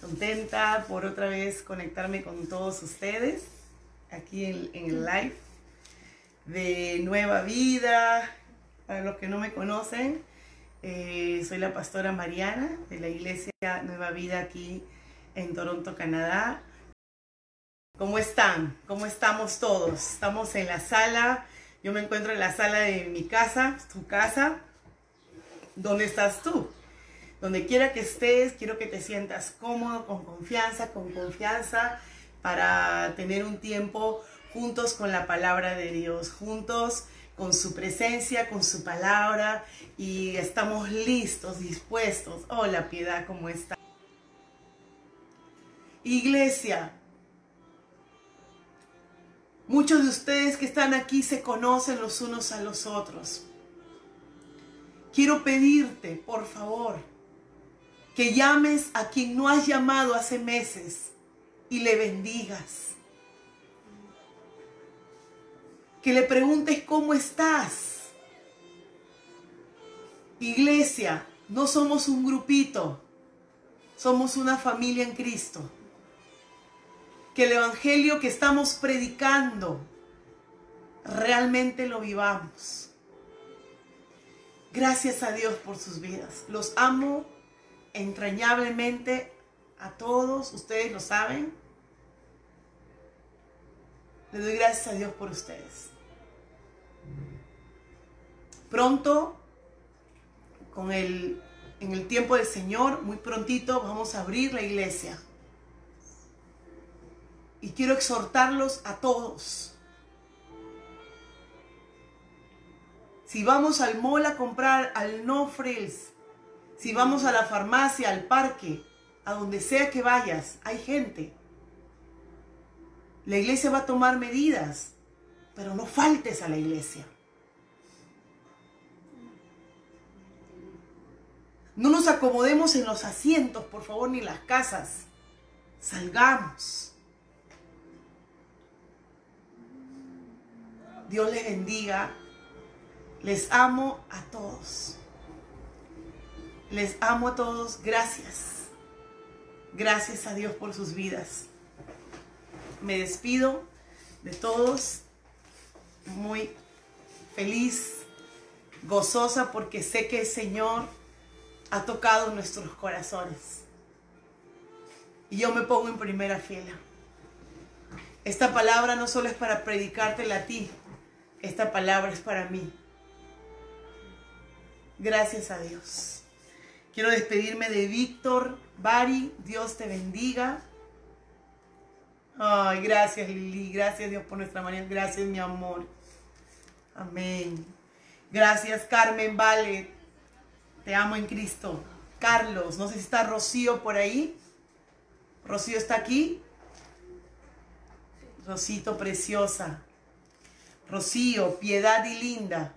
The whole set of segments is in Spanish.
contenta por otra vez conectarme con todos ustedes aquí en, el live de Nueva Vida. Para los que no me conocen, eh, soy la pastora Mariana de la iglesia Nueva Vida aquí en Toronto, Canadá. ¿Cómo están? ¿Cómo estamos todos? Estamos en la sala. Yo me encuentro en la sala de mi casa, tu casa. ¿Dónde estás tú? Donde quiera que estés, quiero que te sientas cómodo, con confianza, con confianza, para tener un tiempo juntos con la palabra de Dios, juntos con su presencia, con su palabra, y estamos listos, dispuestos. Hola, piedad, ¿cómo está? Iglesia, muchos de ustedes que están aquí se conocen los unos a los otros. Quiero pedirte, por favor, que llames a quien no has llamado hace meses y le bendigas. Que le preguntes cómo estás. Iglesia, no somos un grupito, somos una familia en Cristo que el Evangelio que estamos predicando realmente lo vivamos. Gracias a Dios por sus vidas. Los amo entrañablemente a todos, ustedes lo saben. Le doy gracias a Dios por ustedes. Pronto, con el, en el tiempo del Señor, muy prontito vamos a abrir la iglesia. Y quiero exhortarlos a todos. Si vamos al mall a comprar al no frills, si vamos a la farmacia, al parque, a donde sea que vayas, hay gente. La iglesia va a tomar medidas, pero no faltes a la iglesia. No nos acomodemos en los asientos, por favor, ni en las casas. Salgamos. Dios les bendiga. Les amo a todos. Les amo a todos. Gracias. Gracias a Dios por sus vidas. Me despido de todos muy feliz, gozosa porque sé que el Señor ha tocado nuestros corazones. Y yo me pongo en primera fila. Esta palabra no solo es para predicártela a ti, esta palabra es para mí. Gracias a Dios. Quiero despedirme de Víctor, Bari, Dios te bendiga. Ay, gracias Lili, gracias Dios por nuestra manera, gracias mi amor. Amén. Gracias Carmen Vale, te amo en Cristo. Carlos, no sé si está Rocío por ahí. Rocío está aquí. Rosito preciosa. Rocío, Piedad y Linda,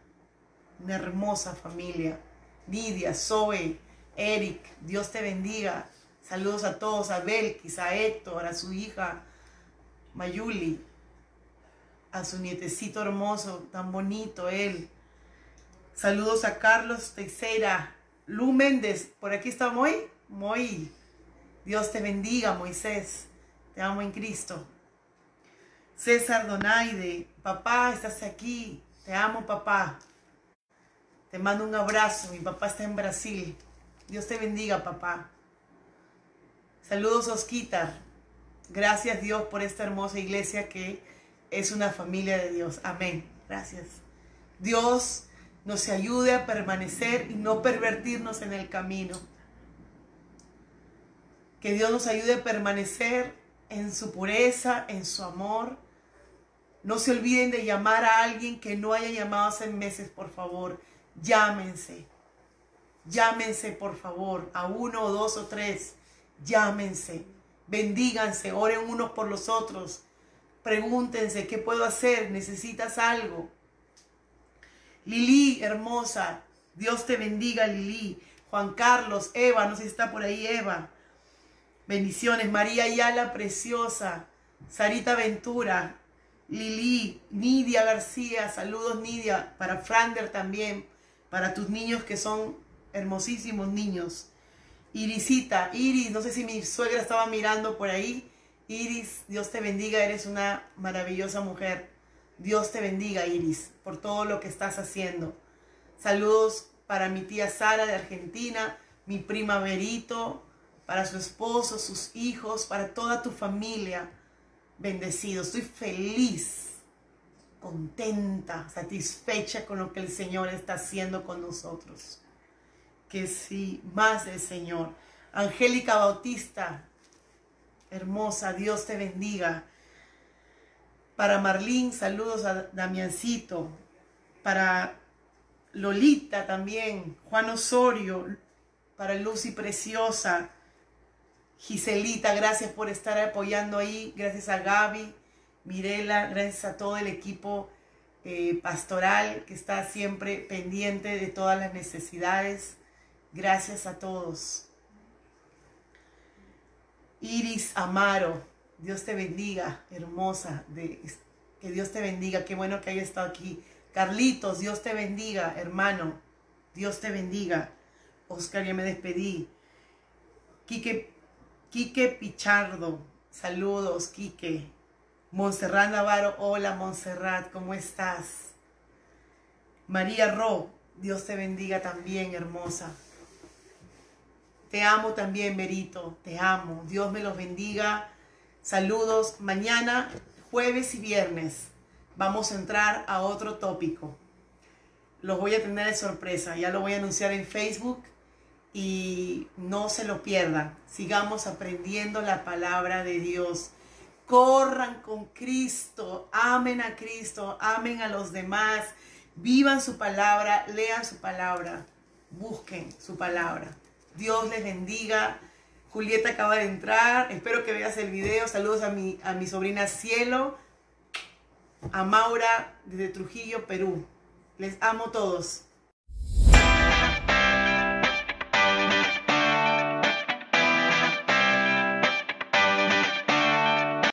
una hermosa familia. Nidia, Zoe, Eric, Dios te bendiga. Saludos a todos, a Belkis, a Héctor, a su hija Mayuli, a su nietecito hermoso, tan bonito él. Saludos a Carlos Teixeira, Lu Méndez, por aquí está Moy. Moy, Dios te bendiga, Moisés. Te amo en Cristo. César Donaide, papá, estás aquí, te amo papá. Te mando un abrazo, mi papá está en Brasil. Dios te bendiga, papá. Saludos, Osquitar. Gracias Dios por esta hermosa iglesia que es una familia de Dios. Amén. Gracias. Dios nos ayude a permanecer y no pervertirnos en el camino. Que Dios nos ayude a permanecer en su pureza, en su amor no se olviden de llamar a alguien que no haya llamado hace meses, por favor. Llámense. Llámense, por favor, a uno o dos o tres Llámense, bendíganse, oren unos por los otros. Pregúntense, ¿qué puedo hacer? ¿Necesitas algo? Lili, hermosa, Dios te bendiga, Lili. Juan Carlos, Eva, no sé si está por ahí Eva. Bendiciones, María Ayala, preciosa. Sarita Ventura, Lili, Nidia García, saludos Nidia, para Frander también, para tus niños que son hermosísimos niños. Irisita, Iris, no sé si mi suegra estaba mirando por ahí. Iris, Dios te bendiga, eres una maravillosa mujer. Dios te bendiga, Iris, por todo lo que estás haciendo. Saludos para mi tía Sara de Argentina, mi prima Berito, para su esposo, sus hijos, para toda tu familia. Bendecido, estoy feliz, contenta, satisfecha con lo que el Señor está haciendo con nosotros que sí, más del Señor. Angélica Bautista, hermosa, Dios te bendiga. Para Marlín, saludos a Damiancito. Para Lolita también, Juan Osorio, para Lucy Preciosa, Giselita, gracias por estar apoyando ahí, gracias a Gaby, Mirela, gracias a todo el equipo eh, pastoral que está siempre pendiente de todas las necesidades. Gracias a todos. Iris Amaro, Dios te bendiga, hermosa, de, que Dios te bendiga, qué bueno que haya estado aquí. Carlitos, Dios te bendiga, hermano, Dios te bendiga. Oscar, ya me despedí. Quique, Quique Pichardo, saludos, Quique. Montserrat Navarro, hola Montserrat, ¿cómo estás? María Ro, Dios te bendiga también, hermosa. Te amo también, Berito. Te amo. Dios me los bendiga. Saludos. Mañana, jueves y viernes, vamos a entrar a otro tópico. Los voy a tener de sorpresa. Ya lo voy a anunciar en Facebook y no se lo pierdan. Sigamos aprendiendo la palabra de Dios. Corran con Cristo. Amen a Cristo. Amen a los demás. Vivan su palabra. Lean su palabra. Busquen su palabra. Dios les bendiga. Julieta acaba de entrar. Espero que veas el video. Saludos a mi, a mi sobrina Cielo. A Maura desde Trujillo, Perú. Les amo todos.